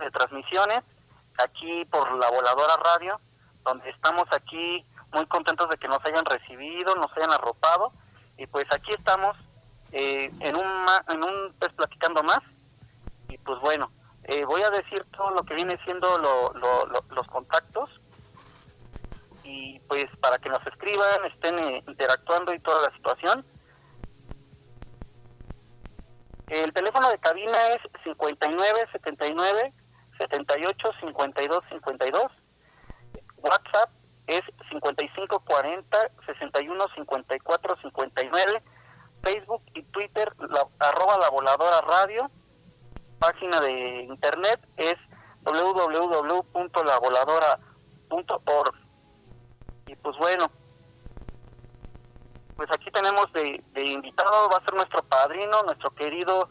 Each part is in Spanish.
De transmisiones aquí por la Voladora Radio, donde estamos aquí muy contentos de que nos hayan recibido, nos hayan arropado y pues aquí estamos eh, en un en un pues platicando más y pues bueno eh, voy a decir todo lo que viene siendo los contactos y pues para que nos escriban estén eh, interactuando y toda la situación. El teléfono de cabina es 59 79 78 52 52. WhatsApp es 55 40 61 54 59. Facebook y Twitter, la, arroba la voladora radio. Página de internet es www.lavoladora.org. Y pues bueno, pues aquí tenemos de, invitado, va a ser nuestro padrino, nuestro querido,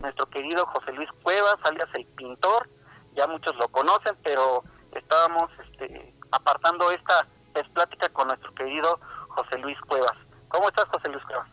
nuestro querido José Luis Cuevas, alias el pintor, ya muchos lo conocen, pero estábamos este, apartando esta pues, plática con nuestro querido José Luis Cuevas. ¿Cómo estás, José Luis Cuevas?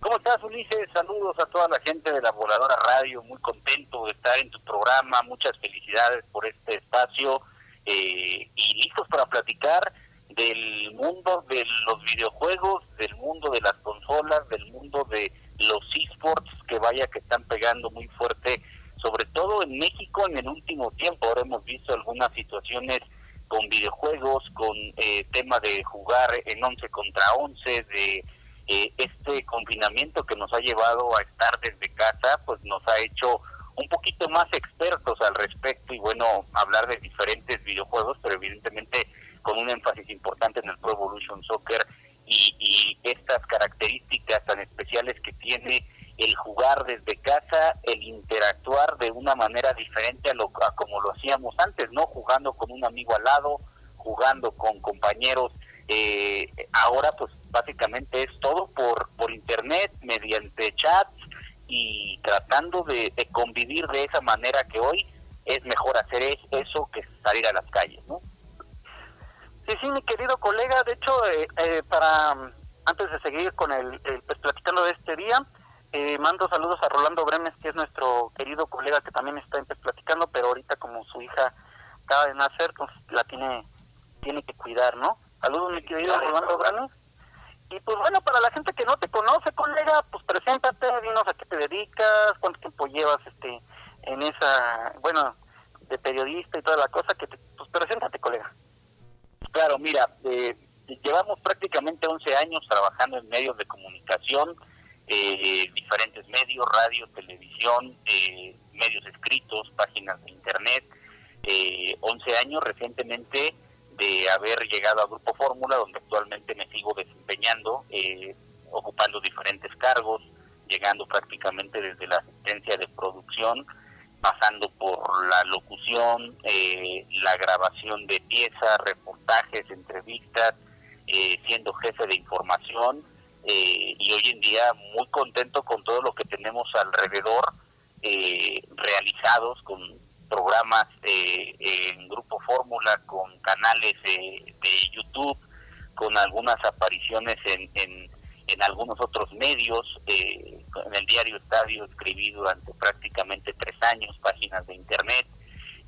¿Cómo estás, Ulises? Saludos a toda la gente de la Voladora Radio, muy contento de estar en tu programa, muchas felicidades por este espacio eh, y listos para platicar del mundo de los videojuegos, del mundo de las consolas, del mundo de los esports que vaya que están pegando muy fuerte, sobre todo en México en el último tiempo. Ahora hemos visto algunas situaciones con videojuegos, con eh, tema de jugar en 11 contra 11, de eh, este confinamiento que nos ha llevado a estar desde casa, pues nos ha hecho un poquito más expertos al respecto y bueno, hablar de diferentes videojuegos, pero evidentemente con un énfasis importante en el Pro Evolution Soccer y, estas características tan especiales que tiene el jugar desde casa, el interactuar de una manera diferente a, lo, como lo hacíamos antes, ¿no? Jugando con un amigo al lado, jugando con compañeros. Eh, ahora, pues básicamente es todo por, por internet, mediante chats y tratando de, de convivir de esa manera que hoy es mejor hacer eso que salir a las calles, ¿no? Sí, sí, mi querido colega, de hecho, eh, eh, para antes de seguir con el, pues, platicando de este día, eh, mando saludos a Rolando Bremes, que es nuestro querido colega que también está platicando, pero ahorita como su hija acaba de nacer, pues la tiene tiene que cuidar, ¿no? Saludos, mi querido Rolando Bremes. Y pues bueno, para la gente que no te conoce, colega, pues preséntate, dinos a qué te dedicas, cuánto tiempo llevas este en esa, bueno, de periodista y toda la cosa, que pues preséntate, colega. Claro, mira, eh, llevamos prácticamente 11 años trabajando en medios de comunicación, eh, diferentes medios, radio, televisión, eh, medios escritos, páginas de internet. 11 años recientemente de haber llegado a Grupo Fórmula, donde actualmente me sigo desempeñando, ocupando diferentes cargos, llegando prácticamente desde la asistencia de producción pasando por la locución, eh, la grabación de piezas, reportajes, entrevistas, eh, siendo jefe de información eh, y hoy en día muy contento con todo lo que tenemos alrededor realizados con programas en Grupo Fórmula, con canales de YouTube, con algunas apariciones en, en, algunos otros medios. en el diario Estadio escribí durante prácticamente tres años páginas de Internet.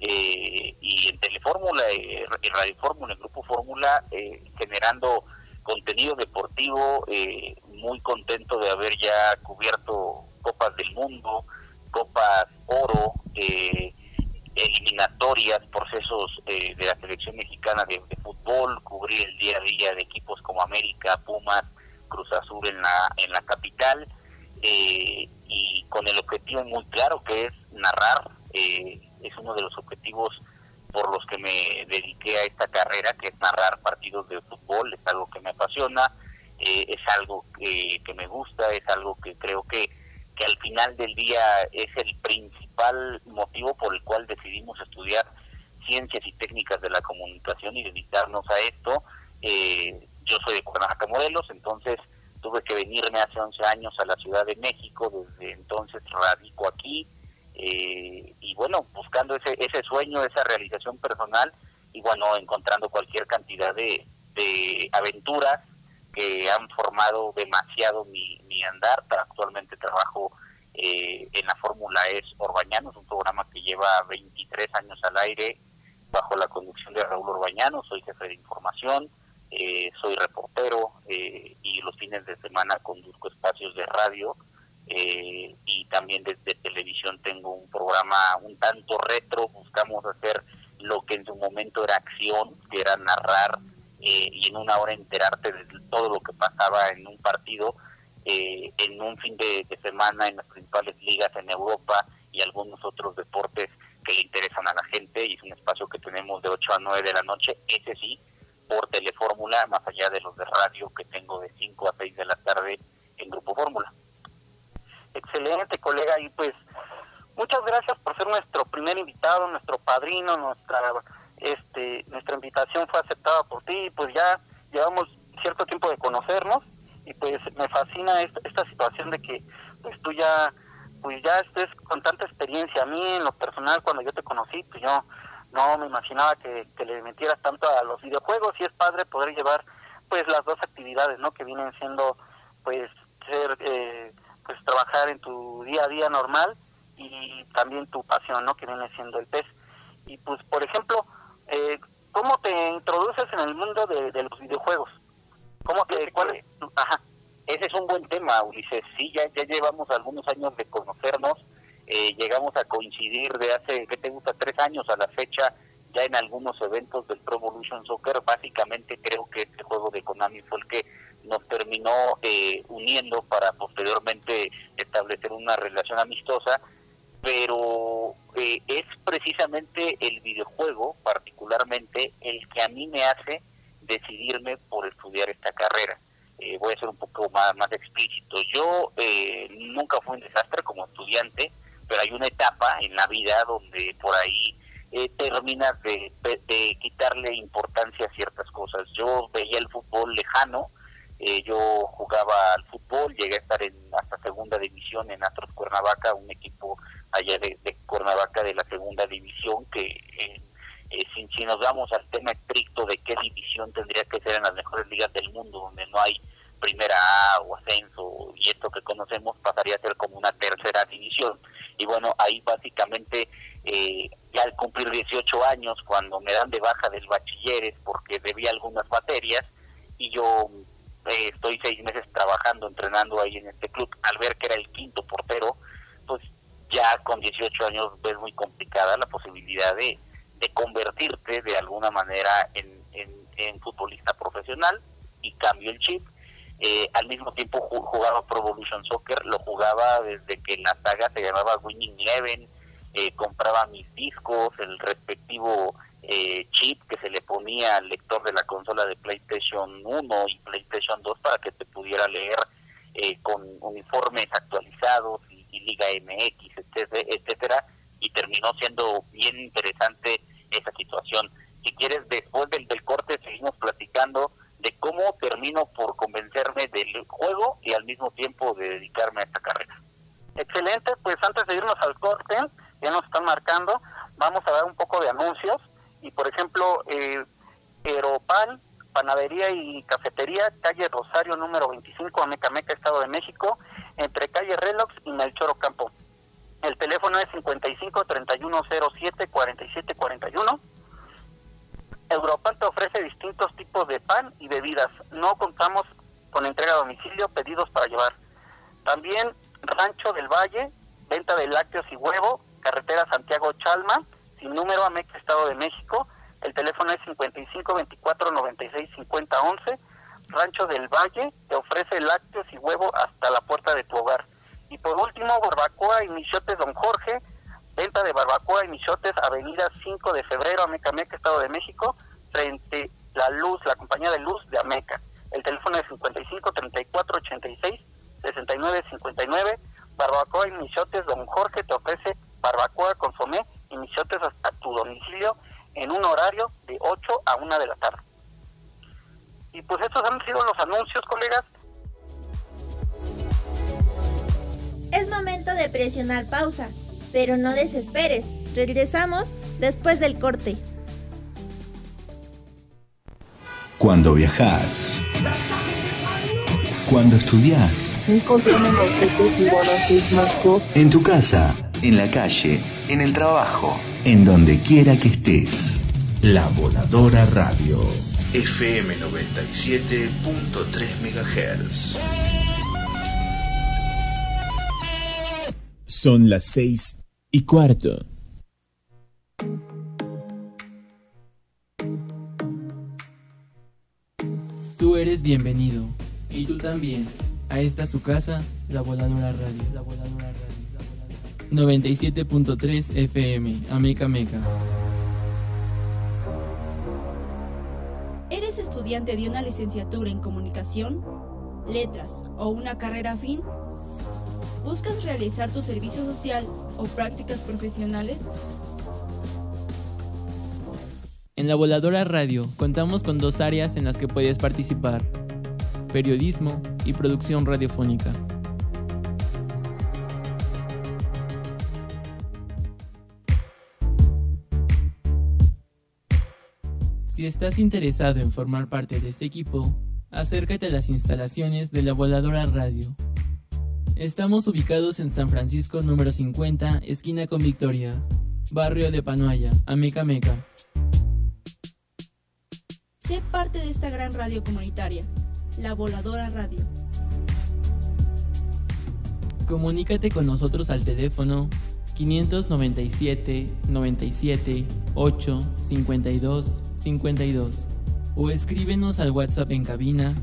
y en Telefórmula, y Radio Fórmula, en Grupo Fórmula, generando contenido deportivo, muy contento de haber ya cubierto Copas del Mundo, Copas Oro, eh, eliminatorias, procesos eh, de la selección mexicana de, fútbol, cubrir el día a día de equipos como América, Pumas, Cruz Azul en la, en la capital, eh, y con el objetivo muy claro que es narrar, es uno de los objetivos por los que me dediqué a esta carrera, que es narrar partidos de fútbol, es algo que me apasiona, es algo que, que me gusta, es algo que creo que que al final del día es el principal motivo por el cual decidimos estudiar ciencias y técnicas de la comunicación y dedicarnos a esto. Eh, yo soy de Cuernavaca, Morelos, entonces tuve que venirme hace 11 años a la Ciudad de México, desde entonces radico aquí, eh, y bueno, buscando ese, ese sueño, esa realización personal, y bueno, encontrando cualquier cantidad de, de aventuras que han formado demasiado mi, mi andar. Actualmente trabajo eh, en la Fórmula Es Orbañanos, un programa que lleva 23 años al aire bajo la conducción de Raúl Orbañano. Soy jefe de información, eh, soy reportero eh, y los fines de semana conduzco espacios de radio. Y también desde televisión tengo un programa un tanto retro, buscamos hacer lo que en su momento era acción, que era narrar y en una hora enterarte de todo lo que pasaba en un partido eh, en un fin de, semana en las principales ligas en Europa y algunos otros deportes que le interesan a la gente y es un espacio que tenemos de 8 a 9 de la noche, ese sí, por telefórmula, más allá de los de radio que tengo de 5 a 6 de la tarde en Grupo Fórmula. Excelente, colega, y pues muchas gracias por ser nuestro primer invitado, nuestro padrino, nuestra este nuestra invitación fue aceptada por ti, pues ya llevamos cierto tiempo de conocernos y pues me fascina esta, esta situación de que pues tú ya pues ya estés con tanta experiencia a mí en lo personal cuando yo te conocí pues yo no me imaginaba que, le metieras tanto a los videojuegos y es padre poder llevar pues las dos actividades no que vienen siendo pues ser eh, pues trabajar en tu día a día normal y también tu pasión no que viene siendo el pez y pues por ejemplo eh, cómo te introduces en el mundo de, de los videojuegos ¿Cómo que cuál Ajá. Ese es un buen tema, Ulises. Sí, ya, ya llevamos algunos años de conocernos. Eh, llegamos a coincidir de hace, ¿qué te gusta? Tres años a la fecha, ya en algunos eventos del Pro Evolution Soccer. Básicamente creo que este juego de Konami fue el que nos terminó eh, uniendo para posteriormente establecer una relación amistosa. Pero eh, es precisamente el videojuego, particularmente, el que a mí me hace decidirme por estudiar esta carrera. Eh, voy a ser un poco más, más explícito. Yo eh, nunca fui un desastre como estudiante, pero hay una etapa en la vida donde por ahí eh, terminas de, de, quitarle importancia a ciertas cosas. Yo veía el fútbol lejano, eh, yo jugaba al fútbol, llegué a estar en hasta segunda división en Astros Cuernavaca, un equipo allá de, Cuernavaca de la segunda división que eh, si, nos vamos al tema estricto de qué división tendría que ser en las mejores ligas del mundo, donde no hay primera A o ascenso y esto que conocemos pasaría a ser como una tercera división. Y bueno, ahí básicamente eh, ya al cumplir 18 años, cuando me dan de baja del bachilleres porque debía algunas materias y yo eh, estoy seis meses trabajando, entrenando ahí en este club, al ver que era el quinto portero, pues ya con 18 años ves muy complicada la posibilidad de de convertirte de alguna manera en, en, futbolista profesional y cambio el chip. Eh, al mismo tiempo jugaba Pro Evolution Soccer, lo jugaba desde que la saga se llamaba Winning Eleven, eh, compraba mis discos, el respectivo eh, chip que se le ponía al lector de la consola de PlayStation 1 y PlayStation 2 para que te pudiera leer con uniformes actualizados y, Liga MX, etcétera, etcétera, y terminó siendo bien interesante esa situación. Si quieres, después del, del corte seguimos platicando de cómo termino por convencerme del juego y al mismo tiempo de dedicarme a esta carrera. Excelente, pues antes de irnos al corte, ya nos están marcando, vamos Pan, Panadería y Cafetería, calle Rosario número 25, Amecameca, Estado de México, entre calle Relox y Melchor Campo. El teléfono es 55 3107 4741. Europan te ofrece distintos tipos de pan y bebidas. No contamos con entrega a domicilio, pedidos para llevar. También Rancho del Valle, venta de lácteos y huevo, carretera Santiago Chalma, sin número a Estado de México. El teléfono es 55 24 96 50 11. Rancho del Valle te ofrece lácteos y huevo hasta la puerta de tu hogar. Y por último, Barbacoa y Michotes Don Jorge, venta de barbacoa y michotes, Avenida 5 de Febrero, Ameca, Ameca, Estado de México, frente la luz, la compañía de luz de Ameca. El teléfono es 55 34 86 69 59. Barbacoa y michotes Don Jorge te ofrece barbacoa, consomé y hasta tu domicilio en un horario de 8 a 1 de la tarde. Y pues estos han sido los anuncios, colegas. Es momento de presionar pausa, pero no desesperes. Regresamos después del corte. Cuando viajas. Cuando estudias. En tu casa, en la calle, en el trabajo, en donde quiera que estés. La Voladora Radio. FM 97.3 MHz. Son las seis y cuarto. Tú eres bienvenido, y tú también, a esta su casa, La Voladora Radio. La Voladora Radio. 97.3 FM, Ameca Meca. ¿Eres estudiante de una licenciatura en comunicación, letras o una carrera afín? ¿Buscas realizar tu servicio social o prácticas profesionales? En la Voladora Radio contamos con dos áreas en las que puedes participar, periodismo y producción radiofónica. Si estás interesado en formar parte de este equipo, acércate a las instalaciones de la Voladora Radio. Estamos ubicados en San Francisco número 50, esquina con Victoria, barrio de Panoaya, Ameca Meca. Sé parte de esta gran radio comunitaria, la Voladora Radio. Comunícate con nosotros al teléfono 597 97 8 52 52 o escríbenos al WhatsApp en cabina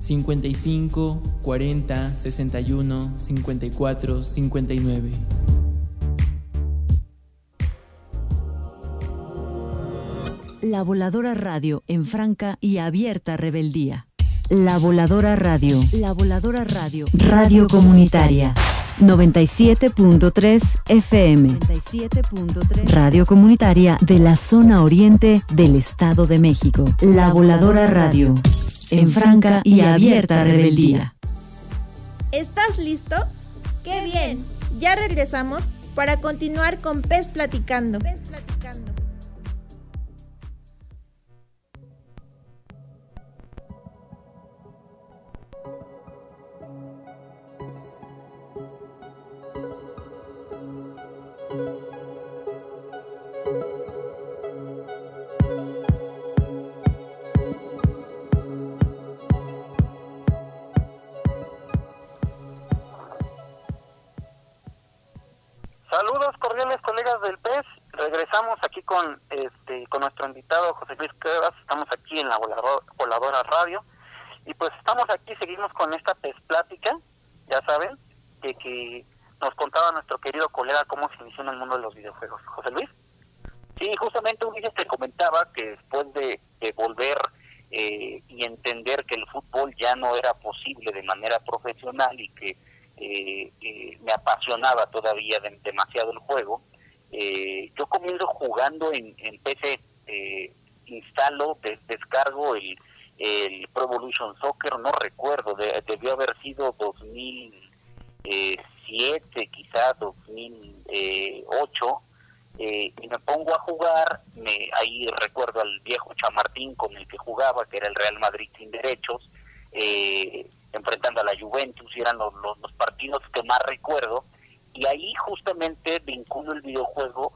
55 40 61 54 59. La Voladora Radio en franca y abierta rebeldía. La Voladora Radio. La Voladora Radio. Radio comunitaria. 97.3 FM. 97.3 Radio comunitaria de la zona oriente del Estado de México. La Voladora Radio. En franca y abierta rebeldía. ¿Estás listo? ¡Qué bien! Ya regresamos para continuar con Pez Platicando. Pez Platicando. Con este con nuestro invitado José Luis Cuevas. Estamos aquí en la Voladora, Radio y pues estamos aquí, seguimos con esta PES plática, ya saben, de que nos contaba nuestro querido colega cómo se inició en el mundo de los videojuegos. José Luis. Sí, justamente Ulises te comentaba que después de, de volver eh, y entender que el fútbol ya no era posible de manera profesional y que eh, eh, me apasionaba todavía de- demasiado el juego, eh, yo comienzo jugando en, PC, eh, instalo, des- descargo el, el Pro Evolution Soccer, no recuerdo, de- debió haber sido 2007, quizás 2008, eh, y me pongo a jugar, me, ahí recuerdo al viejo Chamartín con el que jugaba, que era el Real Madrid sin derechos, eh, enfrentando a la Juventus, y eran los, los, partidos que más recuerdo, y ahí justamente vinculo el videojuego,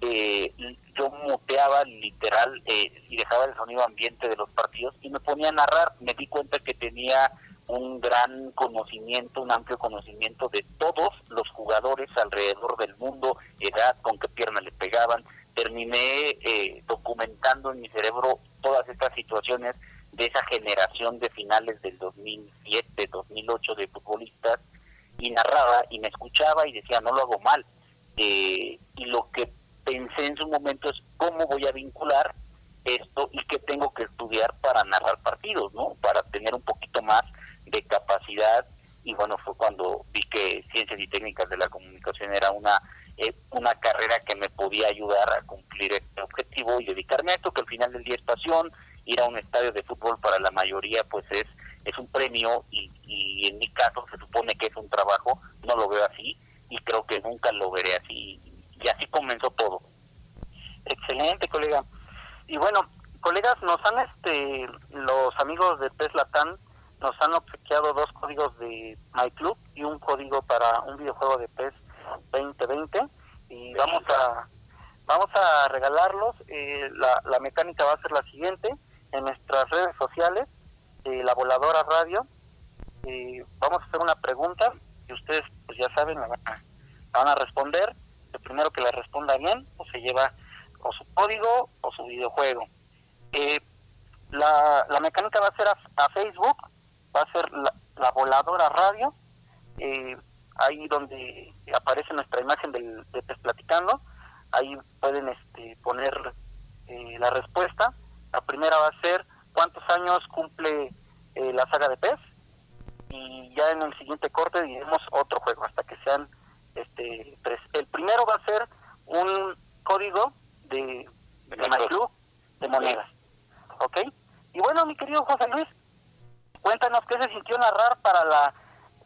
eh, yo muteaba literal eh, y dejaba el sonido ambiente de los partidos y me ponía a narrar, me di cuenta que tenía un gran conocimiento, un amplio conocimiento de todos los jugadores alrededor del mundo, edad, con qué pierna le pegaban. Terminé eh, documentando en mi cerebro todas estas situaciones de esa generación de finales del 2007, 2008 de futbolistas y narraba y me escuchaba y decía, no lo hago mal. Eh, y lo que pensé en su momento es cómo voy a vincular esto y qué tengo que estudiar para narrar partidos, ¿no? Para tener un poquito más de capacidad y bueno, fue cuando vi que Ciencias y Técnicas de la Comunicación era una eh, una carrera que me podía ayudar a cumplir este objetivo y dedicarme a esto, que al final del día es pasión, ir a un estadio de fútbol para la mayoría pues es es un premio y, y en mi caso se supone que es un trabajo, no lo veo así y creo que nunca lo veré así y así comenzó todo. Excelente, colega. Y bueno, colegas, nos han este los amigos de Tesla Tan nos han obsequiado dos códigos de MyClub y un código para un videojuego de PES 2020 y vamos a vamos a regalarlos. Eh, la, la mecánica va a ser la siguiente en nuestras redes sociales, eh, la voladora radio. Eh, vamos a hacer una pregunta y ustedes pues ya saben la van a, la van a responder. El primero que la responda bien pues se lleva o su código o su videojuego. Eh, la, la mecánica va a ser a, Facebook va a ser la, la voladora radio, eh, ahí donde aparece nuestra imagen del, de Platicando, ahí pueden este, poner eh, la respuesta. La primera va a ser cuántos años cumple eh, la saga de Pez y ya en el siguiente corte diremos otro juego hasta que sean este tres. El primero va a ser un código de, de de monedas, ¿ok? Y bueno, mi querido José Luis, Cuéntanos qué se sintió narrar para la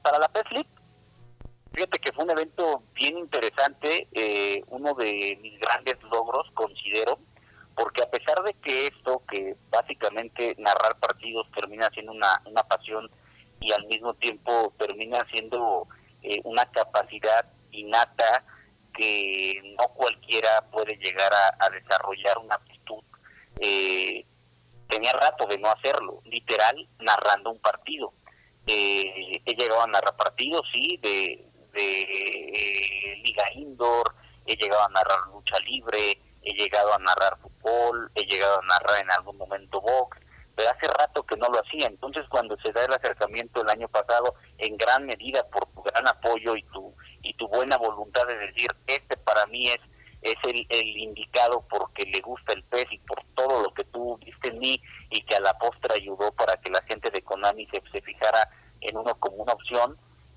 para la PES League. Fíjate que fue un evento bien interesante, eh, uno de mis grandes logros, considero, porque a pesar de que esto, que narrar partidos termina siendo una, una pasión y al mismo tiempo termina siendo eh, una capacidad innata que no cualquiera puede llegar a, a desarrollar una aptitud eh, tenía rato de no hacerlo, literal, narrando un partido. Eh, he llegado a narrar partidos, sí, de, de eh, liga indoor, he llegado a narrar lucha libre, he llegado a narrar fútbol, he llegado a narrar en algún momento box, pero hace rato que no lo hacía. Entonces, cuando se da el acercamiento el año pasado, en gran medida por tu gran apoyo y tu y tu buena voluntad de decir, este para mí es es el, indicado porque le gusta el pez y por todo lo que tú viste en mí y que a la postre ayudó para que la gente de Konami se, se fijara en uno como una opción,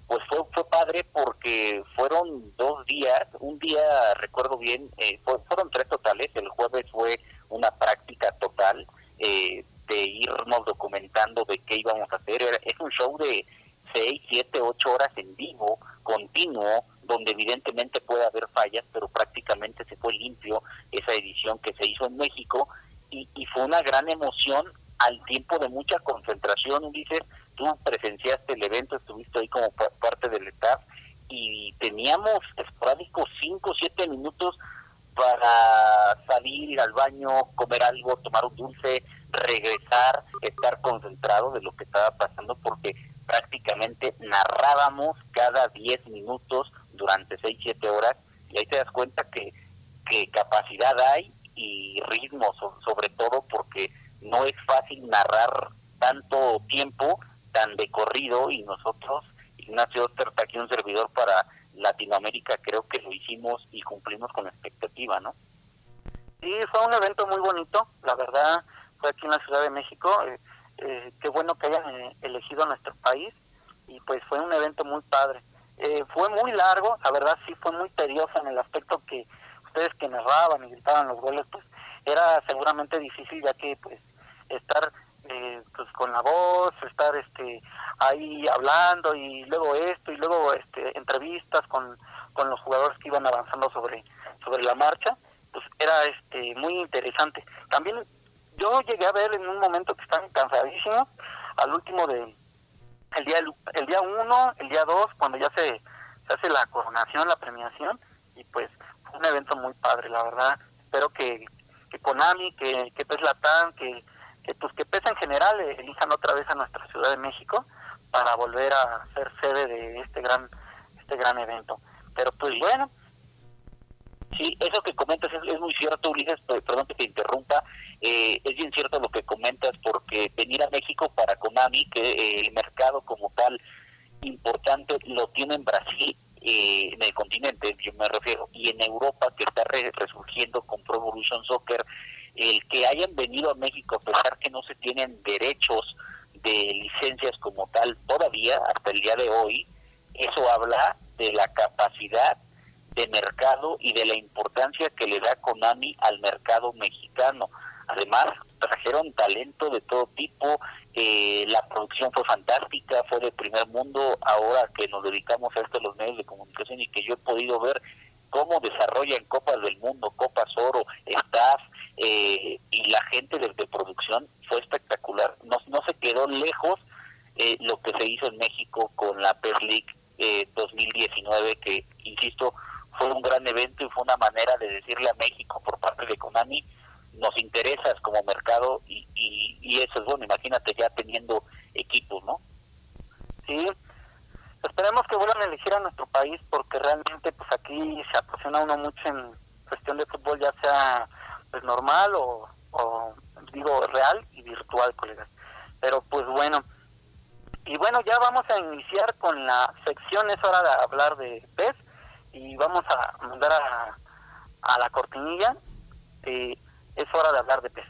pues fue, fue padre porque fueron dos días, un día recuerdo bien, eh, fue, fueron tres totales, el jueves fue una práctica total eh, de irnos documentando de qué íbamos a hacer, es un show de seis, siete, ocho horas en vivo, continuo, donde evidentemente puede haber fallas, pero prácticamente se fue limpio esa edición que se hizo en México y, y fue una gran emoción al tiempo de mucha concentración. Dices, tú presenciaste el evento, estuviste ahí como parte del staff y teníamos esporádicos 5 o 7 minutos para salir, ir al baño, comer algo, tomar un dulce, regresar, estar concentrado de lo que estaba pasando porque prácticamente narrábamos cada 10 minutos durante 6, 7 horas y ahí te das cuenta que, que capacidad hay y ritmo sobre todo porque no es fácil narrar tanto tiempo tan de corrido y nosotros, Ignacio Osterta, aquí un servidor para Latinoamérica, creo que lo hicimos y cumplimos con la expectativa, ¿no? Sí, fue un evento muy bonito, la verdad, fue aquí en la Ciudad de México, eh, eh, qué bueno que hayan eh, elegido nuestro país y pues fue un evento muy padre. Eh, fue muy largo, la verdad sí fue muy tedioso en el aspecto que ustedes que narraban y gritaban los goles, pues era seguramente difícil ya que pues estar eh, pues con la voz, estar este ahí hablando y luego esto y luego este entrevistas con, con los jugadores que iban avanzando sobre sobre la marcha interesante. También yo llegué a ver en un momento que están cansadísimos, al último de el día el día uno, el día dos, cuando ya se, se hace la coronación, la premiación, y pues fue un evento muy padre, la verdad. Espero que, que Konami, que, que que, que pues que PES en general eh, elijan otra vez a nuestra Ciudad de México para volver a ser sede de este gran este gran evento. Pero pues bueno. Sí, eso que comentas es, muy cierto, Ulises, perdón que te interrumpa, eh, es bien cierto lo que comentas porque venir a México para Konami, que eh, el mercado como tal importante lo tiene en Brasil, eh, en el continente, yo me refiero, y en Europa que está resurgiendo con Pro Evolution Soccer, el que hayan venido a México a pesar que no se tienen derechos de licencias como tal todavía hasta el día de hoy, eso habla de la capacidad de mercado y de la importancia que le da Konami al mercado mexicano. Además, trajeron talento de todo tipo, eh, la producción fue fantástica, fue de primer mundo, ahora que nos dedicamos a esto los medios de comunicación y que yo he podido ver cómo desarrollan Copas del Mundo, Copas Oro, staff eh, y la gente desde producción fue espectacular. No, no se quedó lejos eh, lo que se hizo en México con la PES League 2019, que, insisto, fue un gran evento y fue una manera de decirle a México por parte de Konami, nos interesas como mercado y, y, eso es bueno, imagínate ya teniendo equipos, ¿no? Sí, esperemos que vuelvan a elegir a nuestro país porque realmente pues aquí se apasiona uno mucho en cuestión de fútbol, ya sea pues normal o, digo real y virtual, colegas. Pero pues bueno, y bueno, ya vamos a iniciar con la sección, es hora de hablar de PES y vamos a mandar a, a la cortinilla. Es hora de hablar de PES.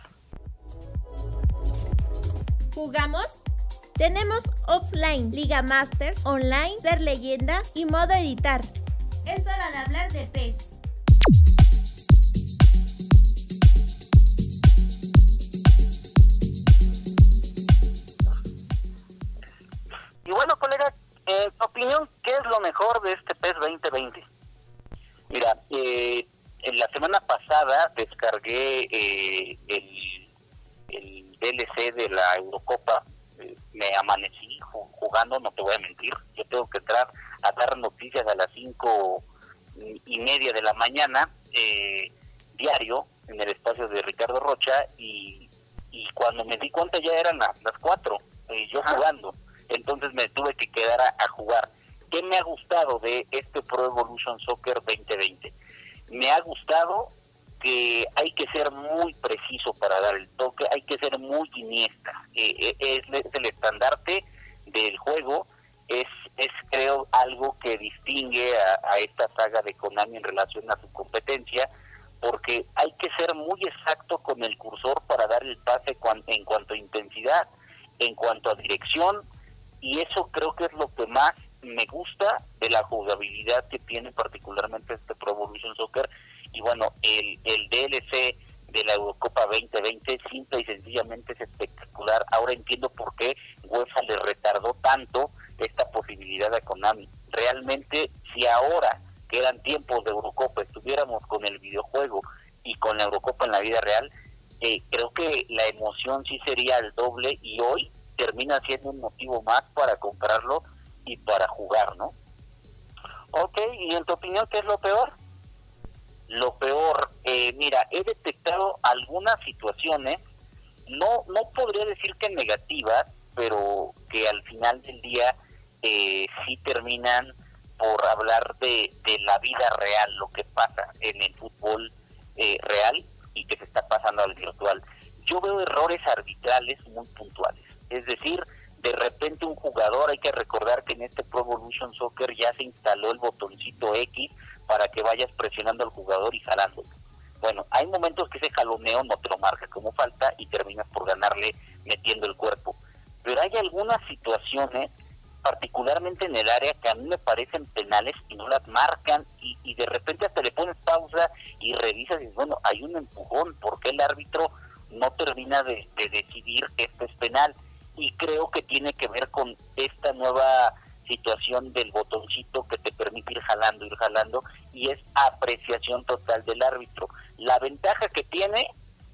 ¿Jugamos? Tenemos offline, Liga Master, online, ser leyenda y modo editar. Es hora de hablar de PES. Y bueno, colega, en tu opinión, ¿qué es lo mejor de este PES 2020? Mira, eh, en la semana pasada descargué eh, el, el, DLC de la Eurocopa. Eh, me amanecí jugando, no te voy a mentir. Yo tengo que entrar a dar noticias a las cinco y media de la mañana, eh, diario, en el espacio de Ricardo Rocha, y, y cuando me di cuenta ya eran las, las cuatro, yo jugando entonces me tuve que quedar a, jugar. ¿Qué me ha gustado de este Pro Evolution Soccer 2020? Me ha gustado que hay que ser muy preciso para dar el toque, hay que ser muy iniesta. Eh, eh, es, el estandarte del juego, es, es creo algo que distingue a, esta saga de Konami en relación a su competencia, porque hay que ser muy exacto con el cursor para dar el pase en cuanto a intensidad, en cuanto a dirección, y eso creo que es lo que más me gusta de la jugabilidad que tiene particularmente este Pro Evolution Soccer y bueno, el, el DLC de la Eurocopa 2020 simple y sencillamente es espectacular. Ahora entiendo por qué UEFA le retardó tanto esta posibilidad a Konami. Realmente, si ahora quedan tiempos de Eurocopa, estuviéramos con el videojuego y con la Eurocopa en la vida real, eh, creo que la emoción sí sería el doble y hoy termina siendo un motivo más para comprarlo y para jugar, ¿no? Ok, y en tu opinión, ¿qué es lo peor? Lo peor, eh, mira, he detectado algunas situaciones, no, no podría decir que negativas, pero que al final del día eh, sí terminan por hablar de, la vida real, lo que pasa en el fútbol eh, real y que se está pasando al virtual. Yo veo errores arbitrales muy puntuales. Es decir, de repente un jugador, hay que recordar que en este Pro Evolution Soccer ya se instaló el botoncito X para que vayas presionando al jugador y jalándolo. Bueno, hay momentos que ese jaloneo no te lo marca como falta y terminas por ganarle metiendo el cuerpo. Pero hay algunas situaciones, particularmente en el área, que a mí me parecen penales y no las marcan y, de repente hasta le pones pausa y revisas y dices, bueno, hay un empujón, ¿por qué el árbitro no termina de, de decidir que esto es penal? Y creo que tiene que ver con esta nueva situación del botoncito que te permite ir jalando, ir jalando, y es apreciación total del árbitro. La ventaja que tiene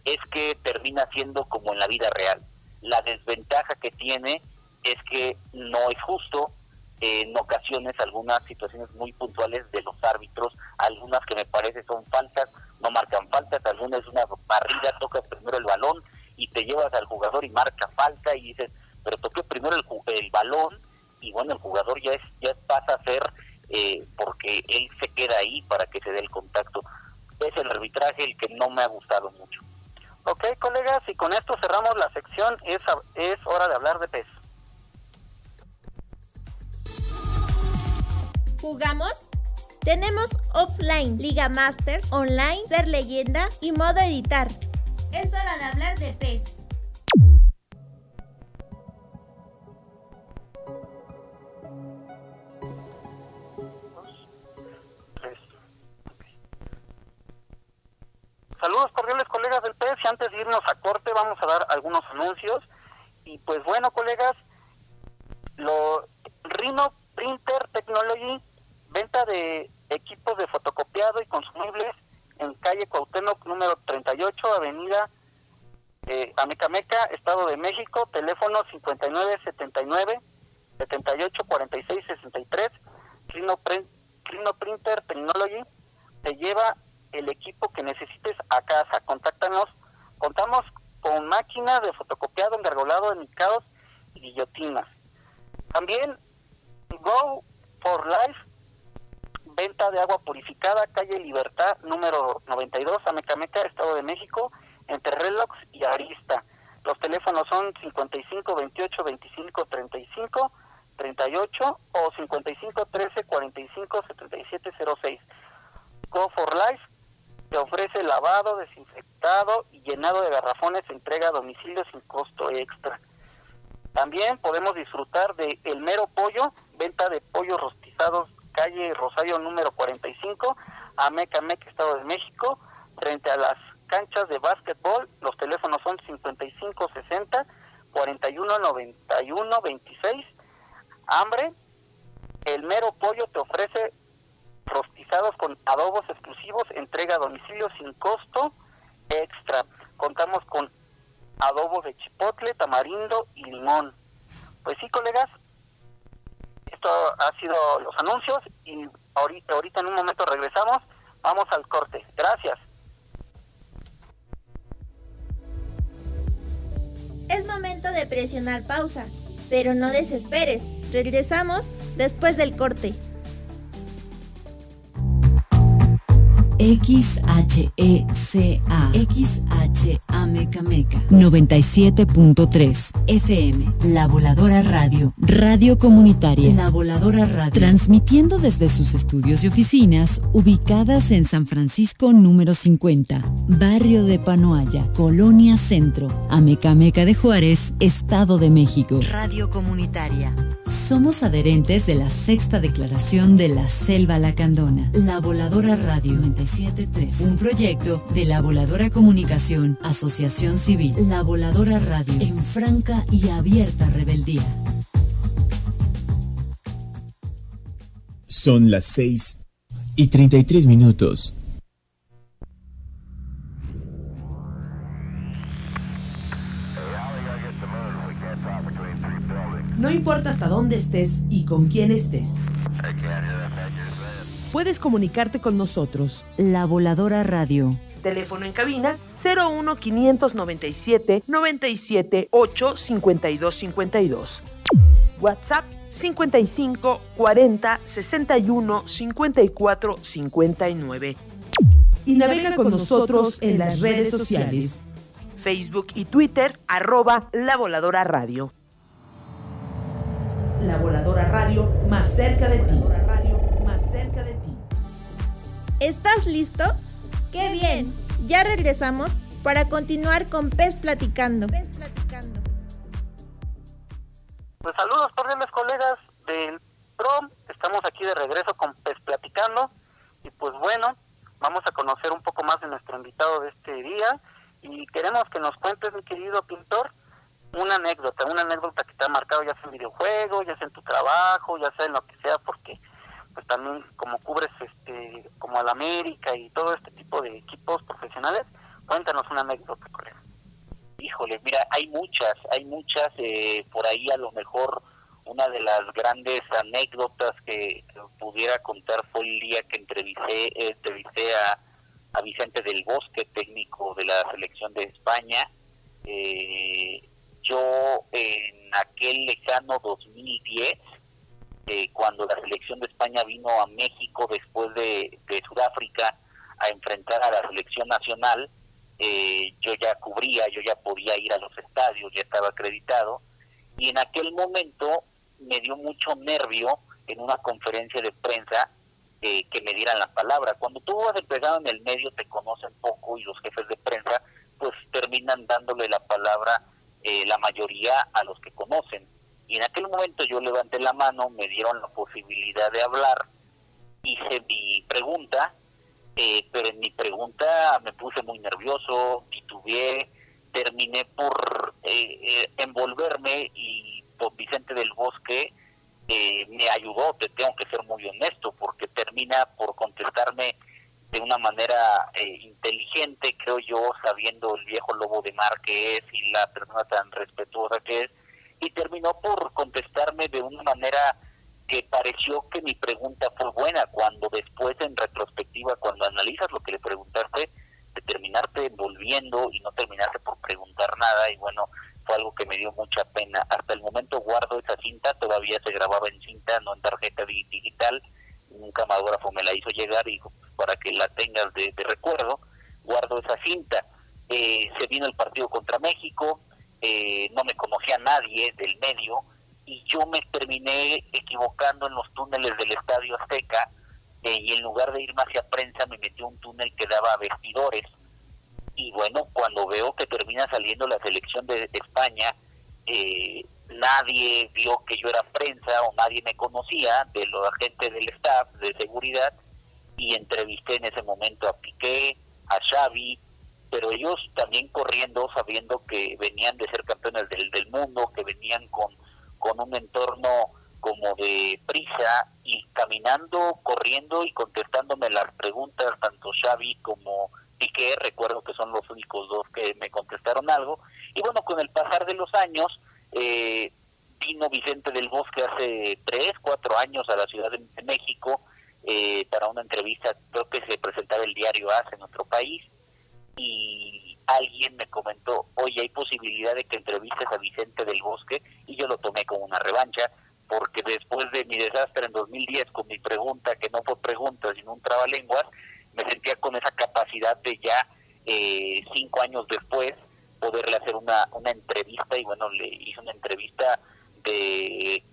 es que termina siendo como en la vida real. La desventaja que tiene es que no es justo, en ocasiones algunas situaciones muy puntuales de los árbitros, algunas que me parece son faltas, no marcan faltas, algunas es una barrida, tocas primero el balón y te llevas al jugador y marca falta y dices, pero toqué primero el, balón y bueno, el jugador ya es ya pasa a ser eh, porque él se queda ahí para que se dé el contacto. Es el arbitraje el que no me ha gustado mucho. Ok, colegas, y con esto cerramos la sección, es, es hora de hablar de pez. ¿Jugamos? Tenemos offline, Liga Master, online, ser leyenda y modo editar. Es hora de hablar de PES. Saludos cordiales colegas del PES y antes de irnos a corte vamos a dar algunos anuncios. Y pues bueno colegas, lo Rhino Printer Technology, venta de equipos de fotocopiado y consumibles en calle Cuauhtémoc número 38, avenida eh, Amecameca, Estado de México, teléfono 5979 7846 63, Rhino, Rhino Printer Technology te lleva el equipo que necesites a casa. Contáctanos. Contamos con máquinas de fotocopiado, engargolado, enmicados y guillotinas. También Go for Life, venta de agua purificada, calle Libertad, número 92, Amecameca, Estado de México, entre Relox y Arista. Los teléfonos son 55 28 25 35 38 o 55 13 45 77 06. Go for Life te ofrece lavado, desinfectado y llenado de garrafones, entrega a domicilio sin costo extra. También podemos disfrutar de El Mero Pollo, venta de pollos rostizados, calle Rosario número 45, Ameca, Meca, Estado de México, frente a las canchas de básquetbol. Los teléfonos son 5560 4191 26. Hambre. El Mero Pollo te ofrece rostizados con adobos exclusivos, entrega a domicilio sin costo extra. Contamos con adobos de chipotle, tamarindo y limón. Pues sí, colegas, esto ha sido los anuncios y ahorita, ahorita en un momento regresamos. Vamos al corte. Gracias. Es momento de presionar pausa, pero no desesperes. Regresamos después del corte. XHECA XHA Meca 97.3 FM La Voladora Radio. Radio Comunitaria. La Voladora Radio. Transmitiendo desde sus estudios y oficinas ubicadas en San Francisco número 50 Barrio de Panoaya Colonia Centro Amecameca de Juárez Estado de México. Radio Comunitaria somos adherentes de la sexta declaración de la Selva Lacandona, La Voladora Radio 973, un proyecto de la Voladora Comunicación, Asociación Civil, La Voladora Radio, en franca y abierta rebeldía. Son las 6 y 33 minutos. No importa hasta dónde estés y con quién estés. Puedes comunicarte con nosotros. La Voladora Radio. Teléfono en cabina 01 597 97 8 52 52. WhatsApp 55 40 61 54 59. Y navega con nosotros en las redes sociales. Facebook y Twitter, arroba La Voladora Radio. La Voladora Radio, más cerca de ti. Radio, más cerca de ti. ¿Estás listo? ¡Qué bien! Ya regresamos para continuar con Pez Platicando. Pez Platicando. Pues saludos cordiales colegas del PROM. Estamos aquí de regreso con Pez Platicando. Y pues bueno, vamos a conocer un poco más de nuestro invitado de este día. Y queremos que nos cuentes, mi querido pintor, una anécdota, una anécdota que te ha marcado ya sea en videojuego, ya sea en tu ya sea en lo que sea, porque pues también como cubres este como al América y todo este tipo de equipos profesionales, cuéntanos una anécdota, Híjole, mira, hay muchas, hay muchas, eh, por ahí a lo mejor una de las grandes anécdotas que pudiera contar fue el día que entrevisté, entrevisté a, a Vicente del Bosque, técnico de la selección de España. Eh, yo en aquel lejano 2010, eh, cuando la selección de España vino México después de, Sudáfrica a enfrentar a la selección nacional, eh, yo ya cubría, yo ya podía ir a los estadios, ya estaba acreditado, y en aquel momento me dio mucho nervio en una conferencia de prensa eh, que me dieran la palabra. Cuando tú vas empezando en el medio te conocen poco y los jefes de prensa pues terminan dándole la palabra eh, la mayoría a los que conocen. Y en aquel momento yo levanté la mano, me dieron la posibilidad de hablar, hice mi pregunta, eh, pero en mi pregunta me puse muy nervioso, titubeé, terminé por envolverme y don Vicente del Bosque eh, me ayudó, te tengo que ser muy honesto, porque termina por contestarme de una manera eh, inteligente, creo yo, sabiendo el viejo lobo de mar que es y la persona tan respetuosa que es, y terminó por contestarme de una manera que pareció que mi pregunta fue buena, cuando después en retrospectiva, cuando analizas lo que le preguntaste, de terminarte envolviendo y no terminarte por preguntar nada, y bueno, fue algo que me dio mucha pena. Hasta el momento guardo esa cinta, todavía se grababa en cinta, no en tarjeta digital. Un camarógrafo me la hizo llegar y dijo, para que la tengas de, recuerdo, guardo esa cinta. Eh, se vino el partido contra México, eh, no me conocía nadie del medio y yo me terminé equivocando en los túneles del Estadio Azteca eh, y en lugar de irme hacia prensa me metí a un túnel que daba a vestidores. Y bueno, cuando veo que termina saliendo la selección de, España, eh, nadie vio que yo era prensa o nadie me conocía de los agentes del staff de seguridad y entrevisté en ese momento a Piqué, a Xavi, pero ellos también corriendo sabiendo que venían de ser campeones del, del mundo, que venían con, con un entorno como de prisa y caminando, corriendo y contestándome las preguntas, tanto Xavi como Piqué, recuerdo que son los únicos dos que me contestaron algo. Y bueno, con el pasar de los años, eh, vino Vicente del Bosque hace tres, cuatro años a la Ciudad de, México eh, para una entrevista, creo que se presentaba el diario AS en nuestro país, y alguien me comentó, oye, hay posibilidad de que entrevistes a Vicente del Bosque, y yo lo tomé como una revancha, porque después de mi desastre en 2010 con mi pregunta, que no fue pregunta, sino un trabalenguas, me sentía con esa capacidad de ya eh, cinco años después poderle hacer una, una entrevista y bueno, le hice una entrevista de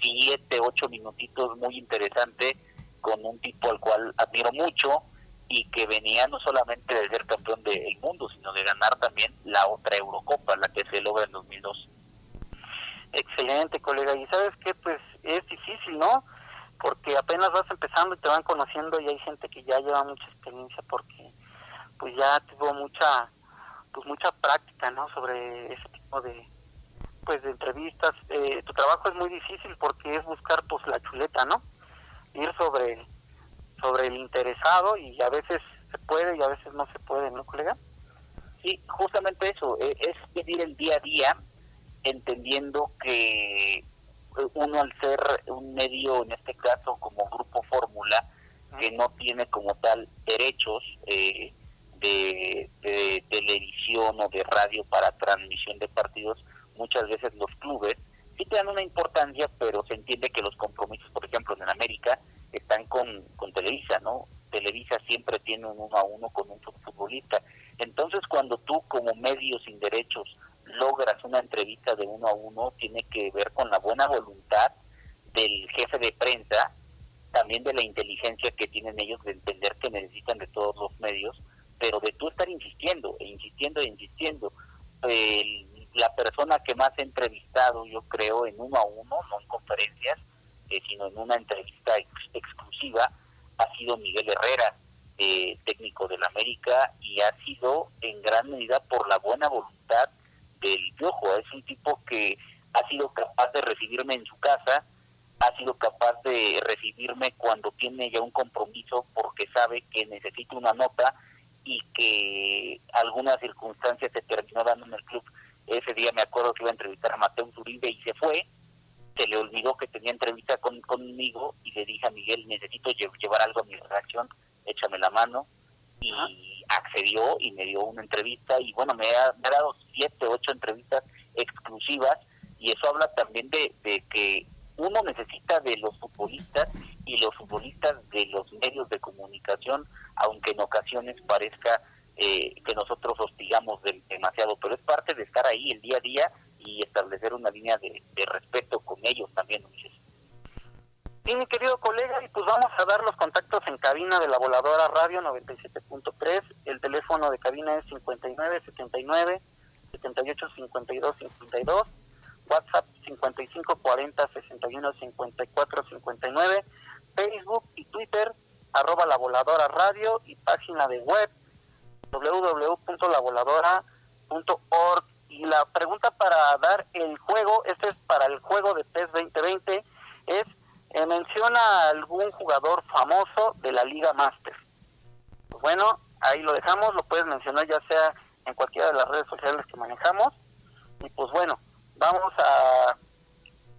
siete, ocho minutitos muy interesante con un tipo al cual admiro mucho y que venía no solamente de ser campeón del mundo, sino de ganar también la otra Eurocopa, la que se logra en 2002. Excelente, colega. Y sabes que pues es difícil, ¿no? porque apenas vas empezando y te van conociendo y hay gente que ya lleva mucha experiencia porque pues ya tuvo mucha pues mucha práctica no sobre ese tipo de pues de entrevistas eh, tu trabajo es muy difícil porque es buscar pues la chuleta no ir sobre sobre el interesado y a veces se puede y a veces no se puede no colega sí justamente eso eh, es vivir el día a día entendiendo que uno al ser un medio, en este caso como Grupo Fórmula, que no tiene como tal derechos eh, de, televisión o de radio para transmisión de partidos, muchas veces los clubes sí te dan una importancia, pero se entiende que los compromisos, por ejemplo, en América, están con, con Televisa, ¿no? Televisa siempre tiene un uno a uno con un futbolista. Entonces, cuando tú como medio sin derechos logras una entrevista de uno a uno tiene que ver con la buena voluntad del jefe de prensa, también de la inteligencia que tienen ellos de entender que necesitan de todos los medios, pero de tú estar insistiendo, e insistiendo, e insistiendo. la persona que más he entrevistado, yo creo, en uno a uno, no en conferencias, eh, sino en una entrevista exclusiva, ha sido Miguel Herrera, eh, técnico del América, y ha sido en gran medida por la buena voluntad del Piojo. Es un tipo que ha sido capaz de recibirme en su casa, ha sido capaz de recibirme cuando tiene ya un compromiso porque sabe que necesito una nota y que alguna circunstancia se terminó dando en el club ese día me acuerdo que iba a entrevistar a Mateo Zuribe y se fue, se le olvidó que tenía entrevista con, conmigo y le dije a Miguel, necesito llevar algo a mi redacción, échame la mano, y accedió y me dio una entrevista y bueno, me ha, me ha dado siete, ocho entrevistas exclusivas y eso habla también de, de que uno necesita de los futbolistas y los futbolistas de los medios de comunicación, aunque en ocasiones parezca eh, que nosotros hostigamos demasiado, pero es parte de estar ahí el día a día y establecer una línea de, respeto con ellos también. Sí, mi querido colega, y pues vamos a dar los contactos en cabina de la voladora radio 97.3. El teléfono de cabina es 5979 785252. WhatsApp 5540 61 54 59. Facebook y Twitter arroba la voladora radio y página de web www.lavoladora.org. Y la pregunta para dar el juego, este es para el juego de PES 2020, es eh, menciona algún jugador famoso de la Liga Master. Bueno, ahí lo dejamos, lo puedes mencionar ya sea en cualquiera de las redes sociales que manejamos. Y pues bueno, vamos a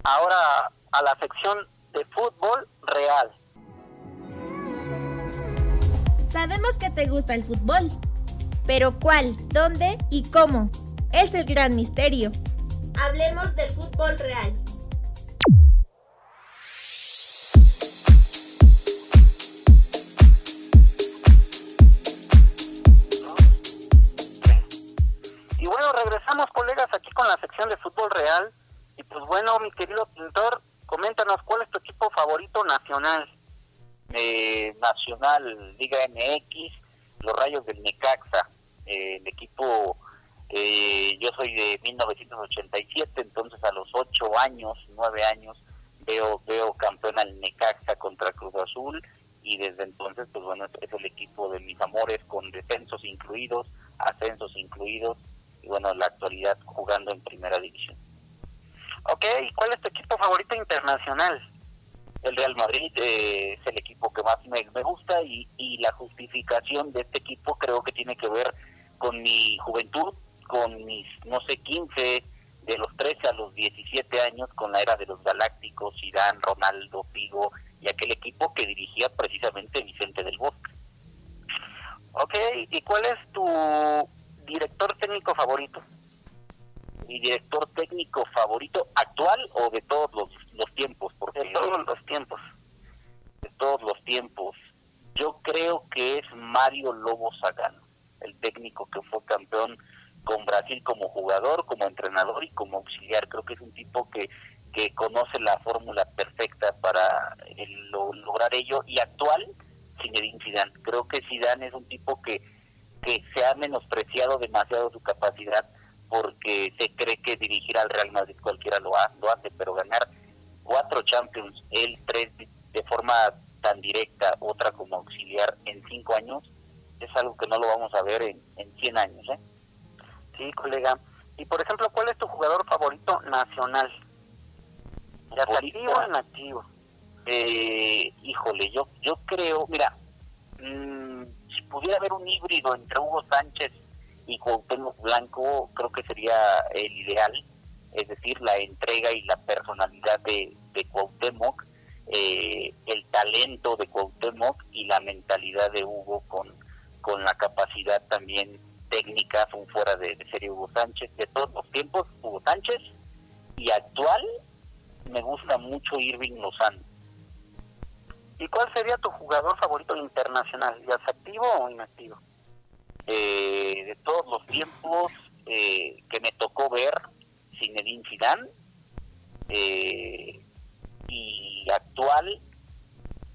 ahora a la sección de fútbol real. Sabemos que te gusta el fútbol pero ¿cuál? ¿Dónde? ¿Y cómo? Es el gran misterio. Hablemos del fútbol real. Y bueno, regresamos colegas aquí con la sección de fútbol real. Y pues bueno, mi querido pintor, coméntanos cuál es tu equipo favorito nacional. Eh, nacional, Liga MX, los Rayos del Necaxa. Eh, el equipo, eh, yo soy de 1987, entonces a los 8 años, 9 años, veo veo campeón al Necaxa contra Cruz Azul y desde entonces, pues bueno, es, el equipo de mis amores con descensos incluidos, ascensos incluidos y bueno, en la actualidad jugando en primera división. Ok, ¿cuál es tu equipo favorito internacional? El Real Madrid eh, es el equipo que más me, me gusta y, y la justificación de este equipo creo que tiene que ver con mi juventud, con mis, no sé, 15, de los 13 a los 17 años, con la era de los Galácticos, Irán, Ronaldo, Figo y aquel equipo que dirigía precisamente Vicente del Bosque. Ok, ¿y cuál es tu director técnico favorito? Mi director técnico favorito actual o de todos los, los tiempos? Porque de todos los tiempos. De todos los tiempos. Yo creo que es Mario Lobo Sagano el técnico que fue campeón con Brasil como jugador, como entrenador y como auxiliar. Creo que es un tipo que, que conoce la fórmula perfecta para lograr ello y actual Zinedine Zidane. Creo que Zidane es un tipo que, que se ha menospreciado demasiado su capacidad porque se cree que dirigir al Real Madrid cualquiera lo, lo hace, pero ganar cuatro Champions, él tres de forma tan directa, otra como auxiliar en cinco años, es algo que no lo vamos a ver en, en 100 años. ¿eh? Sí, colega. Y por ejemplo, ¿cuál es tu jugador favorito nacional? ¿Ya activo o inactivo? Eh, híjole, yo yo creo, mira, mmm, si pudiera haber un híbrido entre Hugo Sánchez y Cuauhtémoc Blanco, creo que sería el ideal, es decir, la entrega y la personalidad de, de Cuauhtémoc, eh, el talento de Cuauhtémoc y la mentalidad de Hugo con, con la capacidad también técnica, fue fuera de, serie Hugo Sánchez, de todos los tiempos, Hugo Sánchez, y actual me gusta mucho Irving Lozano. ¿Y cuál sería tu jugador favorito internacional? ¿Ya es activo o inactivo? Eh, de todos los tiempos eh, que me tocó ver, Zinedine Zidane, eh, y actual,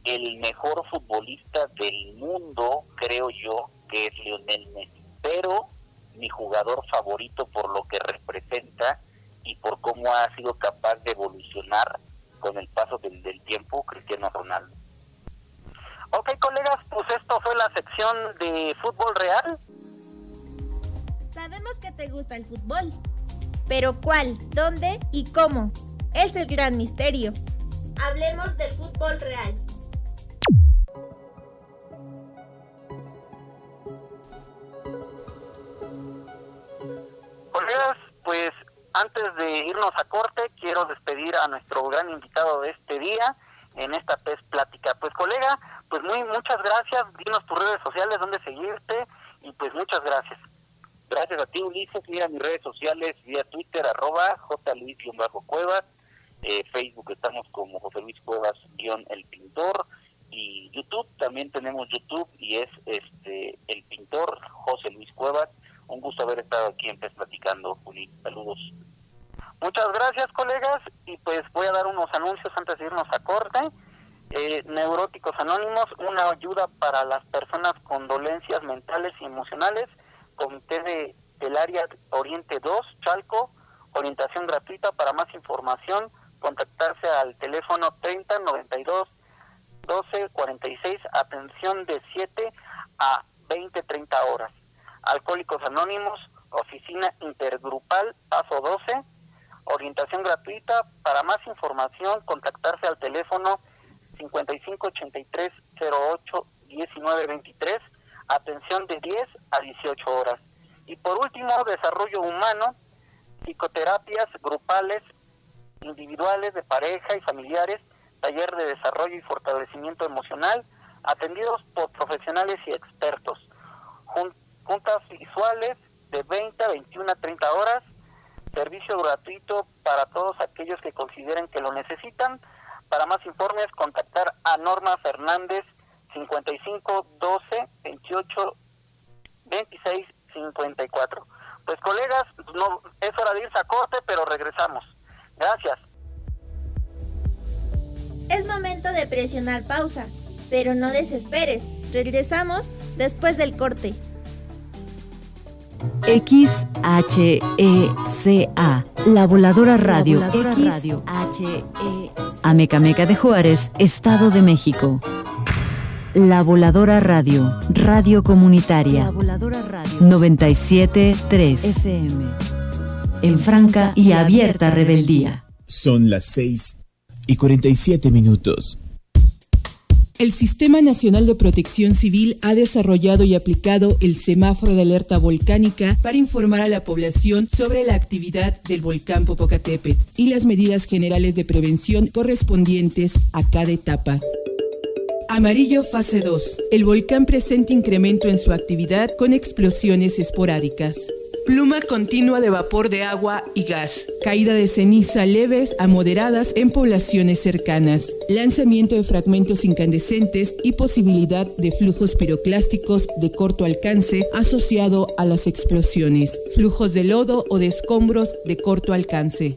el mejor futbolista del mundo, creo yo, que es Lionel Messi. Pero mi jugador favorito por lo que representa y por cómo ha sido capaz de evolucionar con el paso del, tiempo, Cristiano Ronaldo. Ok, colegas, pues esto fue la sección de fútbol real. Sabemos que te gusta el fútbol, pero ¿cuál, dónde y cómo? Es el gran misterio. Hablemos del fútbol real. Pues antes de irnos a corte, quiero despedir a nuestro gran invitado de este día en esta PES Plática. Pues colega, pues muy muchas gracias, dinos tus redes sociales, dónde seguirte y pues muchas gracias. Gracias a ti Ulises, mira mis redes sociales vía Twitter arroba jluis-cuevas, eh, Facebook estamos como José Luis Cuevas guion el pintor y YouTube también tenemos YouTube y es este el pintor José Luis Cuevas. Un gusto haber estado aquí en PES Platicando, Juli. Saludos. Muchas gracias, colegas. Y pues voy a dar unos anuncios antes de irnos a corte. Eh, Neuróticos Anónimos, una ayuda para las personas con dolencias mentales y emocionales. Comité de, del Área Oriente 2, Chalco. Orientación gratuita. Para más información, contactarse al teléfono 3092 1246. Atención de 7 a 20, 30 horas. Alcohólicos Anónimos, Oficina Intergrupal, Paso 12 orientación gratuita. Para más información, contactarse al teléfono 5583-08-1923, atención de 10 a 18 horas. Y por último, desarrollo humano, psicoterapias grupales, individuales, de pareja y familiares, taller de desarrollo y fortalecimiento emocional, atendidos por profesionales y expertos. Juntas visuales de 20 a 21 a 30 horas, servicio gratuito para todos aquellos que consideren que lo necesitan. Para más informes, contactar a Norma Fernández 55 12 28 26 54. Pues colegas, es hora de irse a corte, pero regresamos. Gracias. Es momento de presionar pausa, pero no desesperes. Regresamos después del corte. XHECA, La Voladora Radio. La Voladora Radio. Amecameca de Juárez, Estado de México. La Voladora Radio, Radio Comunitaria. La Voladora Radio. 97.3 FM. En franca y abierta rebeldía. Son las 6 y 47 minutos. El Sistema Nacional de Protección Civil ha desarrollado y aplicado el semáforo de alerta volcánica para informar a la población sobre la actividad del volcán Popocatépetl y las medidas generales de prevención correspondientes a cada etapa. Amarillo fase 2. El volcán presenta incremento en su actividad con explosiones esporádicas. Pluma continua de vapor de agua y gas. Caída de ceniza leves a moderadas en poblaciones cercanas. Lanzamiento de fragmentos incandescentes y posibilidad de flujos piroclásticos de corto alcance asociado a las explosiones. Flujos de lodo o de escombros de corto alcance.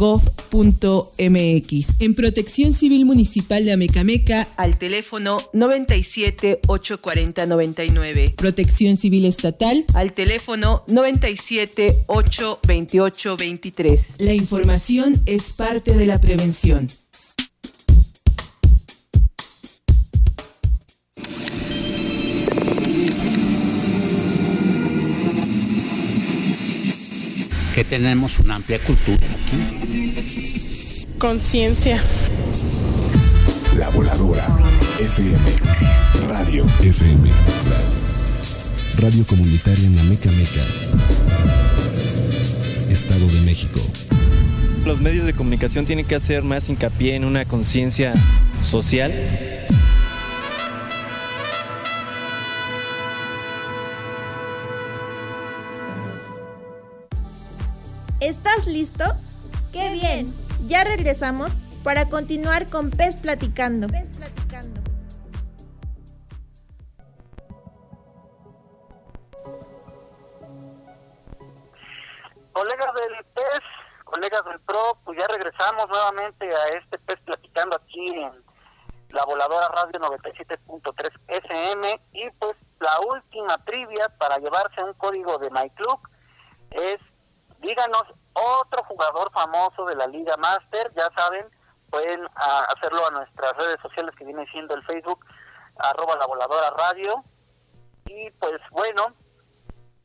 www.senapred.gov.mx. En Protección Civil Municipal de Amecameca al teléfono 97 840 99. Protección Civil Estatal al teléfono 97 28 23. La información es parte de la prevención. Tenemos una amplia cultura aquí. Conciencia. La voladora. FM. Radio. FM. Radio. Radio comunitaria en Ameca Meca. Estado de México. Los medios de comunicación tienen que hacer más hincapié en una conciencia social. ¿Estás listo? ¡Qué bien! Ya regresamos para continuar con Pez Platicando. Pez Platicando. Colegas del PES, colegas del PRO, pues ya regresamos nuevamente a este PES platicando aquí en la voladora radio 97.3 FM y pues la última trivia para llevarse un código de MyClub es díganos otro jugador famoso de la Liga Master, ya saben, pueden ah, hacerlo a nuestras redes sociales que viene siendo el Facebook arroba la voladora radio y pues bueno,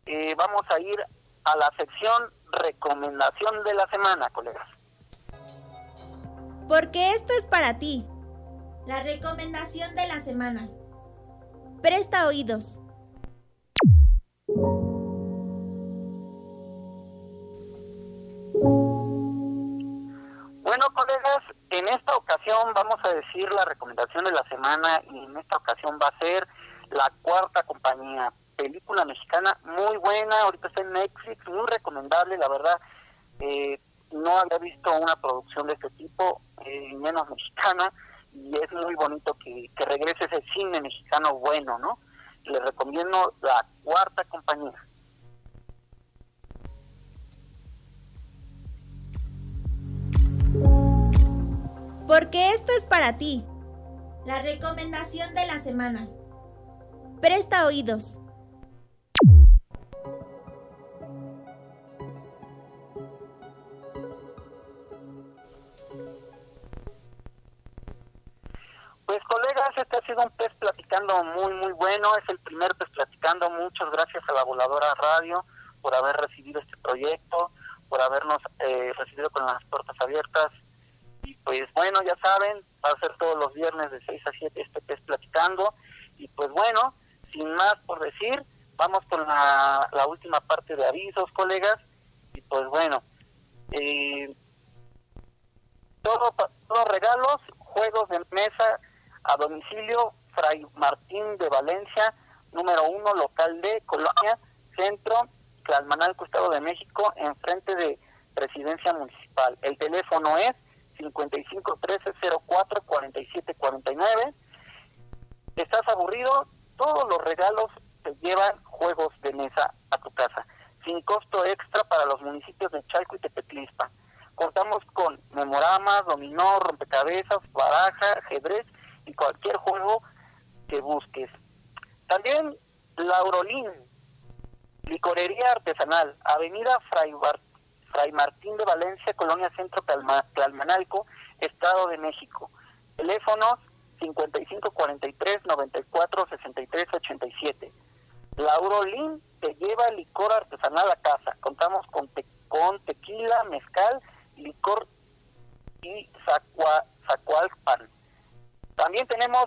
eh, vamos a ir a la sección recomendación de la semana, colegas. Porque esto es para ti. La recomendación de la semana. Presta oídos. Colegas, en esta ocasión vamos a decir la recomendación de la semana y en esta ocasión va a ser La Cuarta Compañía, película mexicana muy buena, ahorita está en Netflix, muy recomendable, la verdad. Eh, no había visto una producción de este tipo, eh, menos mexicana, y es muy bonito que, que regrese ese cine mexicano bueno, ¿no? Les recomiendo La Cuarta Compañía. Porque esto es para ti. La recomendación de la semana. Presta oídos. Pues colegas, este ha sido un pez platicando muy muy bueno, es el primer pez platicando, muchas gracias a la voladora radio por haber recibido este proyecto, por habernos eh, recibido con las puertas abiertas y pues bueno, ya saben, va a ser todos los viernes de 6 a 7 este pez platicando y pues bueno, sin más por decir, vamos con la, la última parte de avisos colegas y pues bueno, eh, todo, todos regalos, juegos de mesa a domicilio Fray Martín de Valencia, número uno, local de Colonia, Centro, Tlalmanalco, Estado de México, enfrente de Presidencia Municipal. El teléfono es 55 13 04 47 49. ¿Estás aburrido? Todos los regalos te llevan juegos de mesa a tu casa, sin costo extra para los municipios de Chalco y Tepetlispa. Contamos con memoramas, dominó, rompecabezas, baraja, ajedrez y cualquier juego que busques. También Laurolín, licorería artesanal, Avenida Fray, Bar Fray Martín de Valencia, Colonia Centro Tlalmanalco, Estado de México. Teléfonos 5543 94 63 87. Laurolín te lleva licor artesanal a casa. Contamos con, te con tequila, mezcal, licor y sacua, sacualpan. También tenemos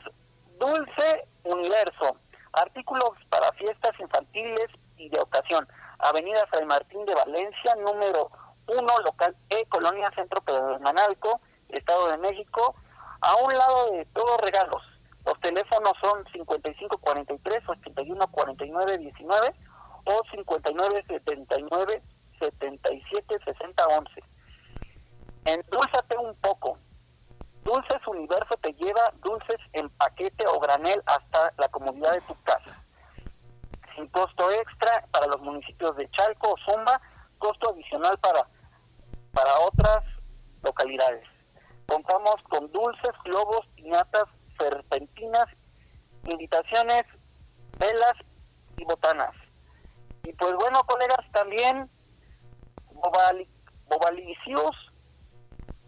Dulce Universo, artículos para fiestas infantiles y de ocasión. Avenida San Martín de Valencia, número 1, local E, Colonia Centro Pedernalco, Estado de México, a un lado de todos regalos. Los teléfonos son 5543 8149 19 o 5979 77 60 11. Endulzate un poco. Dulces Universo te lleva dulces en paquete o granel hasta la comodidad de tu casa. Sin costo extra para los municipios de Chalco o Zumba, costo adicional para, para otras localidades. Contamos con dulces, globos, piñatas, serpentinas, invitaciones, velas y botanas. Y pues bueno, colegas, también Bobalicius,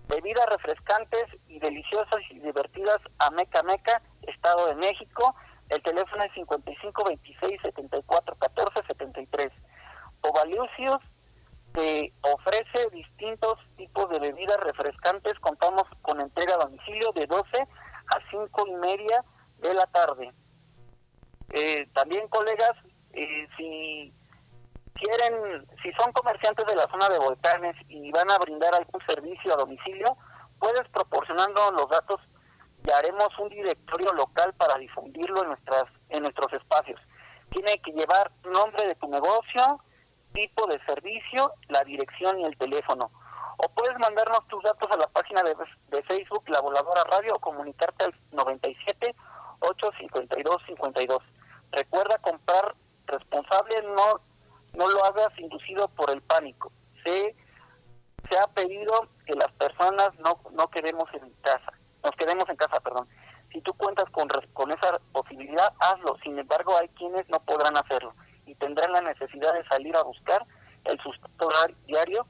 bebidas refrescantes y deliciosas y divertidas a Meca Meca, Estado de México. El teléfono es 55 26 74 14 73. Ovalucius te ofrece distintos tipos de bebidas refrescantes. Contamos con entrega a domicilio de 12 a 5 y media de la tarde. Eh, también, colegas, eh, si quieren, si son comerciantes de la zona de volcanes y van a brindar algún servicio a domicilio, puedes proporcionando los datos y haremos un directorio local para difundirlo en nuestras en nuestros espacios. Tiene que llevar nombre de tu negocio, tipo de servicio, la dirección y el teléfono. O puedes mandarnos tus datos a la página de, de Facebook La Voladora Radio o comunicarte al 97 852 52. Recuerda comprar responsable, no no lo hagas inducido por el pánico. Se, se ha pedido que las personas no, no queremos en casa, nos quedemos en casa, perdón. Si tú cuentas con, con esa posibilidad, hazlo. Sin embargo, hay quienes no podrán hacerlo y tendrán la necesidad de salir a buscar el sustento diario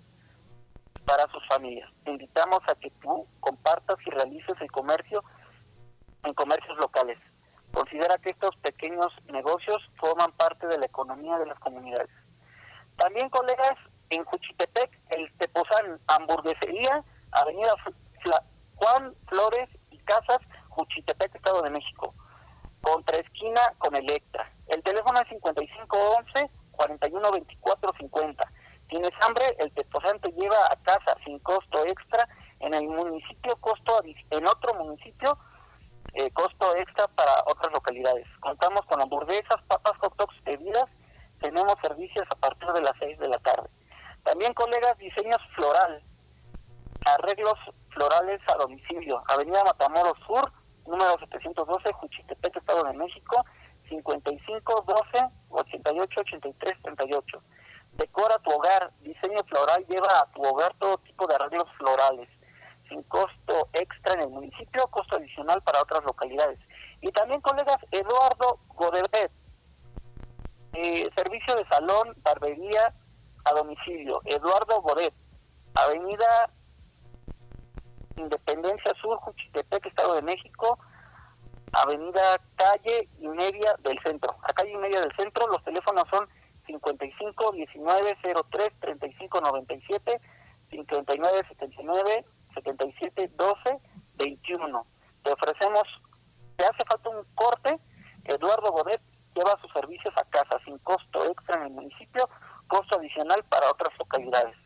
para sus familias. Te invitamos a que tú compartas y realices el comercio en comercios locales. Considera que estos pequeños negocios forman parte de la economía de las comunidades. También, colegas, en Juchitepec, el Tepozán Hamburguesería, Avenida Juan Flores y Casas, Juchitepec, Estado de México, contra esquina con Electra. El teléfono es 5511 412450. Tienes hambre, el Tepozán te lleva a casa sin costo extra en el municipio, costo en otro municipio, eh, costo extra para otras localidades. Contamos con hamburguesas, papas, hot dogs, bebidas. Tenemos servicios a partir de las 6 de la tarde. También, colegas, diseños floral, arreglos florales a domicilio. Avenida Matamoros Sur, número 712, Juchitepec, Estado de México, 55 12 88 83 38. Decora tu hogar, diseño floral, lleva a tu hogar todo tipo de arreglos florales, sin costo extra en el municipio, costo adicional para otras localidades. Y también, colegas, Eduardo Godebet, eh, servicio de salón, barbería a domicilio, Eduardo Godet, Avenida Independencia Sur, Juchitepec, Estado de México, Avenida Calle y Media del Centro. A calle y media del centro, los teléfonos son 55 19 03 35 97, 59 79 77 12 21. Te ofrecemos, te hace falta un corte, Eduardo Godet lleva sus servicios a casa sin costo extra en el municipio, costo adicional para otras localidades.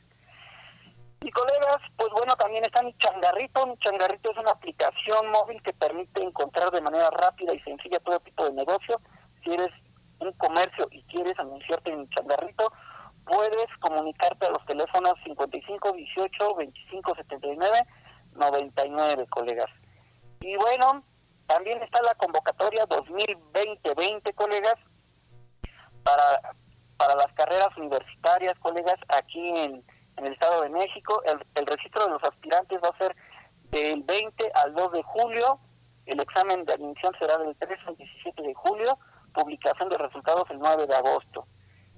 Y colegas, pues bueno, también está mi changarrito. Mi changarrito es una aplicación móvil que permite encontrar de manera rápida y sencilla todo tipo de negocio. Si eres un comercio y quieres anunciarte en mi changarrito, puedes comunicarte a los teléfonos 55 18 25 79 99, colegas. Y bueno, también está la convocatoria 2020-20, colegas, para, para las carreras universitarias, colegas, aquí en en el Estado de México. El, registro de los aspirantes va a ser del 20 al 2 de julio. El examen de admisión será del 13 al 17 de julio. Publicación de resultados el 9 de agosto.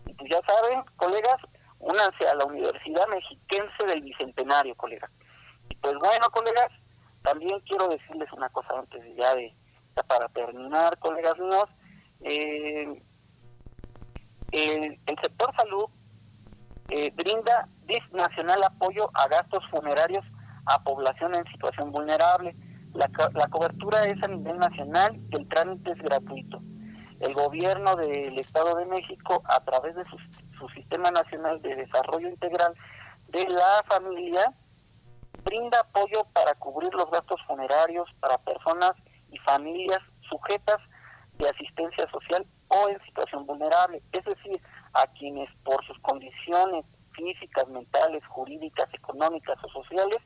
Y pues ya saben, colegas, únanse a la Universidad Mexiquense del Bicentenario, colegas. Y pues bueno, colegas, también quiero decirles una cosa antes de ya de para terminar, colegas míos. Eh, el, el sector salud eh, brinda nacional apoyo a gastos funerarios a población en situación vulnerable. La, la cobertura es a nivel nacional y el trámite es gratuito. El gobierno del Estado de México, a través de su, su Sistema Nacional de Desarrollo Integral de la Familia, brinda apoyo para cubrir los gastos funerarios para personas y familias sujetas de asistencia social o en situación vulnerable. Es decir, a quienes por sus condiciones físicas, mentales, jurídicas, económicas o sociales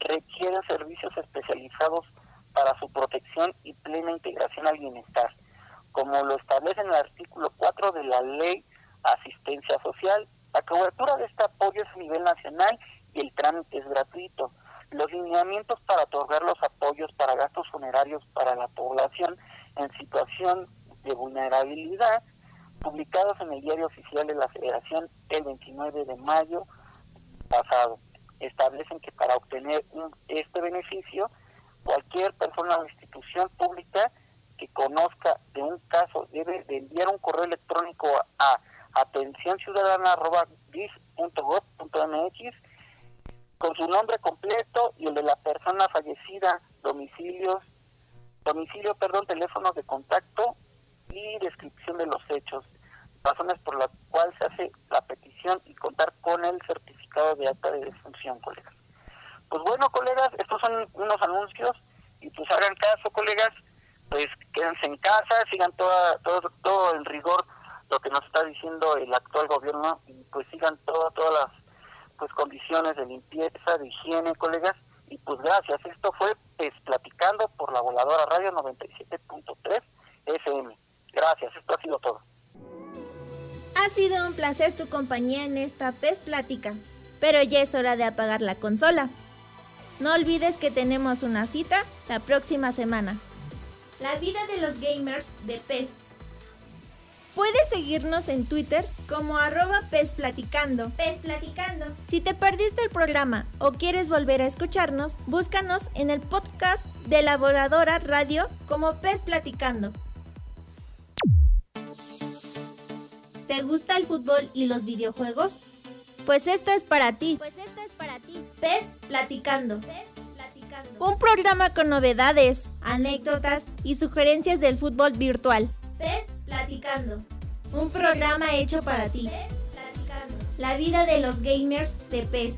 requieren servicios especializados para su protección y plena integración al bienestar, como lo establece en el artículo 4 de la Ley Asistencia Social. La cobertura de este apoyo es a nivel nacional y el trámite es gratuito. Los lineamientos para otorgar los apoyos para gastos funerarios para la población en situación de vulnerabilidad publicados en el diario oficial de la Federación el 29 de mayo pasado. Establecen que para obtener este beneficio, cualquier persona o institución pública que conozca de un caso debe de enviar un correo electrónico a, atenciónciudadana.gis.gov.mx con su nombre completo y el de la persona fallecida, domicilios, domicilio, perdón, teléfonos de contacto y descripción de los hechos razones por las cuales se hace la petición y contar con el certificado de colegas. Pues bueno, colegas, estos son unos anuncios y pues hagan caso, colegas, pues quédense en casa, sigan toda, todo, todo el rigor lo que nos está diciendo el actual gobierno y pues sigan todas todas las pues condiciones de limpieza, de higiene, colegas, y pues gracias. Esto fue pues, platicando por la voladora radio 97.3 FM. Gracias, esto ha sido todo. Ha sido un placer tu compañía en esta PES Plática, pero ya es hora de apagar la consola. No olvides que tenemos una cita la próxima semana. La vida de los gamers de PES. Puedes seguirnos en Twitter como arroba PES Platicando. PES Platicando. Si te perdiste el programa o quieres volver a escucharnos, búscanos en el podcast de la Voladora Radio como PES Platicando. ¿Te gusta el fútbol y los videojuegos? Pues esto es para ti. Pues esto es para ti. PES Platicando. Platicando. Un programa con novedades, anécdotas y sugerencias del fútbol virtual. PES Platicando. Un programa hecho para ti. Platicando. La vida de los gamers de PES.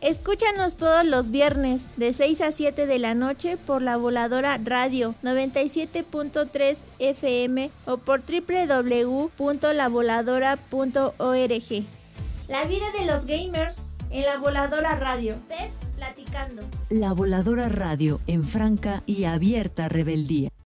Escúchanos todos los viernes de 6 a 7 de la noche por la voladora radio 97.3 FM o por www.lavoladora.org. La vida de los gamers en la voladora radio. PES Platicando. La Voladora Radio en franca y abierta rebeldía.